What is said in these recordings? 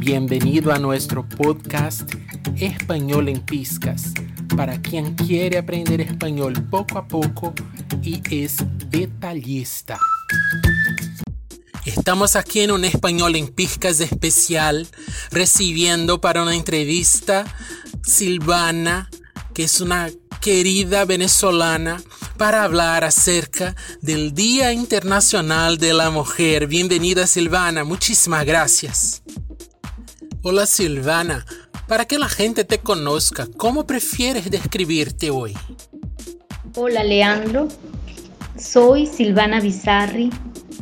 Bienvenido a nuestro podcast Español en Piscas para quien quiere aprender español poco a poco y es detallista. Estamos aquí en un español en Piscas especial recibiendo para una entrevista Silvana, que es una querida venezolana para hablar acerca del Día Internacional de la Mujer. Bienvenida Silvana, muchísimas gracias. Hola Silvana, para que la gente te conozca, ¿cómo prefieres describirte hoy? Hola Leandro, soy Silvana Bizarri,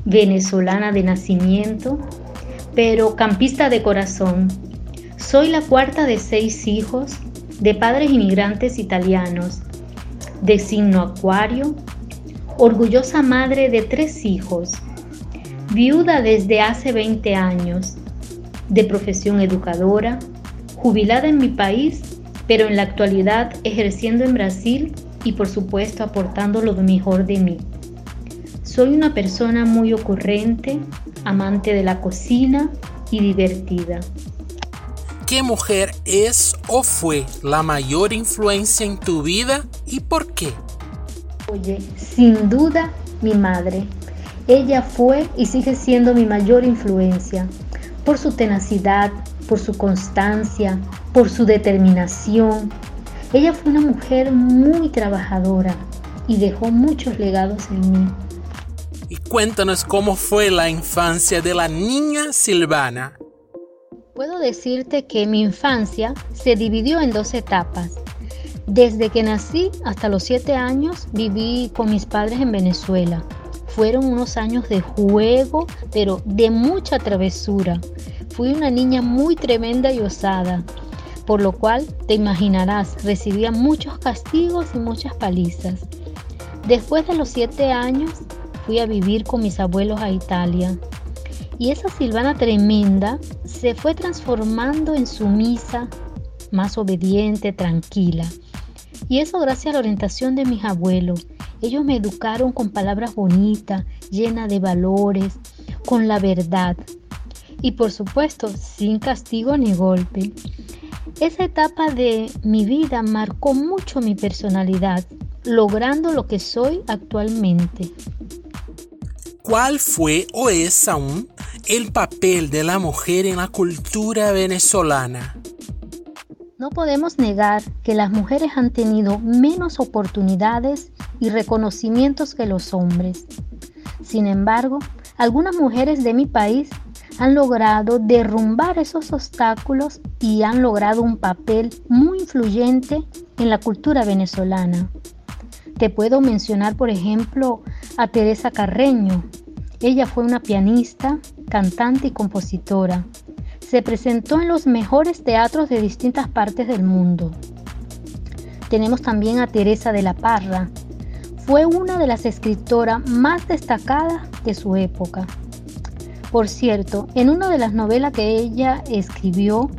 venezolana de nacimiento, pero campista de corazón. Soy la cuarta de seis hijos de padres inmigrantes italianos, de signo acuario, orgullosa madre de tres hijos, viuda desde hace 20 años de profesión educadora, jubilada en mi país, pero en la actualidad ejerciendo en Brasil y por supuesto aportando lo mejor de mí. Soy una persona muy ocurrente, amante de la cocina y divertida. ¿Qué mujer es o fue la mayor influencia en tu vida y por qué? Oye, sin duda mi madre. Ella fue y sigue siendo mi mayor influencia por su tenacidad, por su constancia, por su determinación. Ella fue una mujer muy trabajadora y dejó muchos legados en mí. Y cuéntanos cómo fue la infancia de la niña Silvana. Puedo decirte que mi infancia se dividió en dos etapas. Desde que nací hasta los siete años viví con mis padres en Venezuela fueron unos años de juego, pero de mucha travesura. Fui una niña muy tremenda y osada, por lo cual te imaginarás, recibía muchos castigos y muchas palizas. Después de los siete años, fui a vivir con mis abuelos a Italia. Y esa Silvana tremenda se fue transformando en sumisa, más obediente, tranquila. Y eso gracias a la orientación de mis abuelos ellos me educaron con palabras bonitas, llenas de valores, con la verdad. Y por supuesto, sin castigo ni golpe. Esa etapa de mi vida marcó mucho mi personalidad, logrando lo que soy actualmente. ¿Cuál fue o es aún el papel de la mujer en la cultura venezolana? No podemos negar que las mujeres han tenido menos oportunidades y reconocimientos que los hombres. Sin embargo, algunas mujeres de mi país han logrado derrumbar esos obstáculos y han logrado un papel muy influyente en la cultura venezolana. Te puedo mencionar, por ejemplo, a Teresa Carreño. Ella fue una pianista, cantante y compositora. Se presentó en los mejores teatros de distintas partes del mundo. Tenemos también a Teresa de la Parra, fue una de las escritoras más destacadas de su época. Por cierto, en una de las novelas que ella escribió,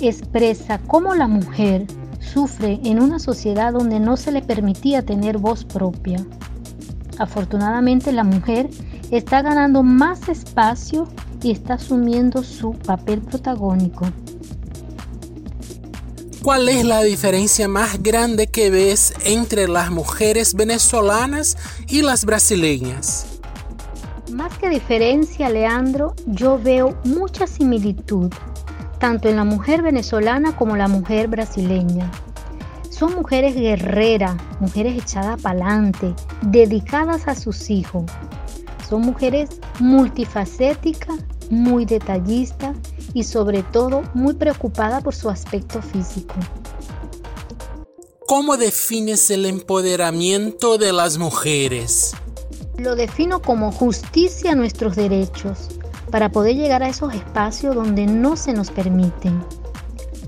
expresa cómo la mujer sufre en una sociedad donde no se le permitía tener voz propia. Afortunadamente la mujer está ganando más espacio y está asumiendo su papel protagónico. ¿Cuál es la diferencia más grande que ves entre las mujeres venezolanas y las brasileñas? Más que diferencia, Leandro, yo veo mucha similitud, tanto en la mujer venezolana como la mujer brasileña. Son mujeres guerreras, mujeres echadas para adelante, dedicadas a sus hijos. Son mujeres multifacéticas, muy detallistas y sobre todo muy preocupada por su aspecto físico. ¿Cómo defines el empoderamiento de las mujeres? Lo defino como justicia a nuestros derechos, para poder llegar a esos espacios donde no se nos permiten.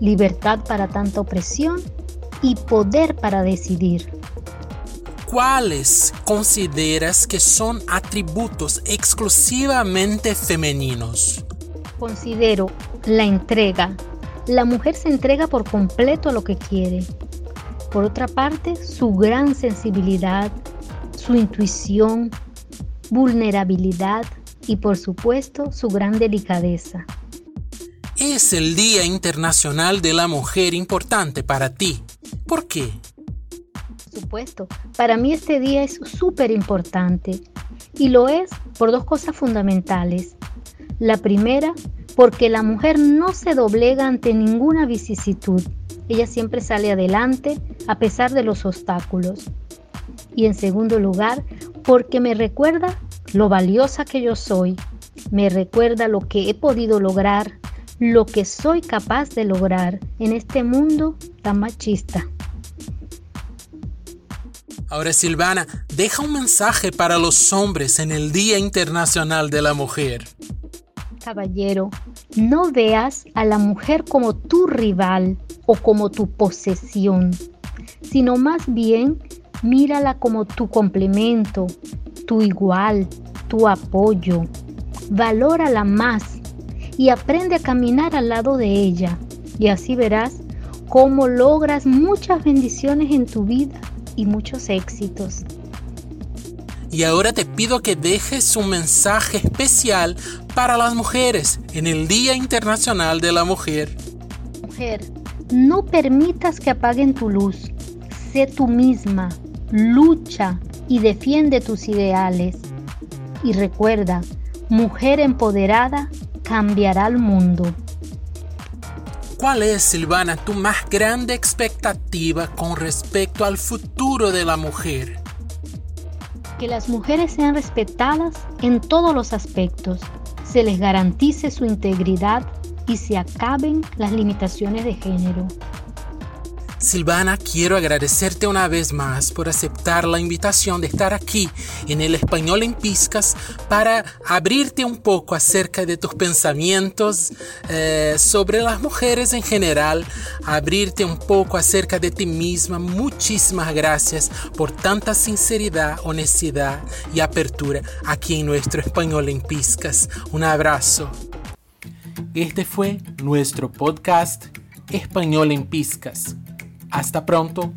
Libertad para tanta opresión y poder para decidir. ¿Cuáles consideras que son atributos exclusivamente femeninos? Considero la entrega. La mujer se entrega por completo a lo que quiere. Por otra parte, su gran sensibilidad, su intuición, vulnerabilidad y por supuesto su gran delicadeza. es el Día Internacional de la Mujer importante para ti? ¿Por qué? Por supuesto, para mí este día es súper importante y lo es por dos cosas fundamentales. La primera, porque la mujer no se doblega ante ninguna vicisitud. Ella siempre sale adelante a pesar de los obstáculos. Y en segundo lugar, porque me recuerda lo valiosa que yo soy. Me recuerda lo que he podido lograr, lo que soy capaz de lograr en este mundo tan machista. Ahora Silvana, deja un mensaje para los hombres en el Día Internacional de la Mujer. Caballero, no veas a la mujer como tu rival o como tu posesión, sino más bien mírala como tu complemento, tu igual, tu apoyo. Valórala más y aprende a caminar al lado de ella y así verás cómo logras muchas bendiciones en tu vida y muchos éxitos. Y ahora te pido que dejes un mensaje especial para las mujeres en el Día Internacional de la Mujer. Mujer, no permitas que apaguen tu luz. Sé tú misma, lucha y defiende tus ideales. Y recuerda, mujer empoderada cambiará el mundo. ¿Cuál es, Silvana, tu más grande expectativa con respecto al futuro de la mujer? Que las mujeres sean respetadas en todos los aspectos, se les garantice su integridad y se acaben las limitaciones de género. Silvana, quiero agradecerte una vez más por aceptar la invitación de estar aquí en el Español en Piscas para abrirte un poco acerca de tus pensamientos eh, sobre las mujeres en general, abrirte un poco acerca de ti misma. Muchísimas gracias por tanta sinceridad, honestidad y apertura aquí en nuestro Español en Piscas. Un abrazo. Este fue nuestro podcast Español en Piscas. Hasta pronto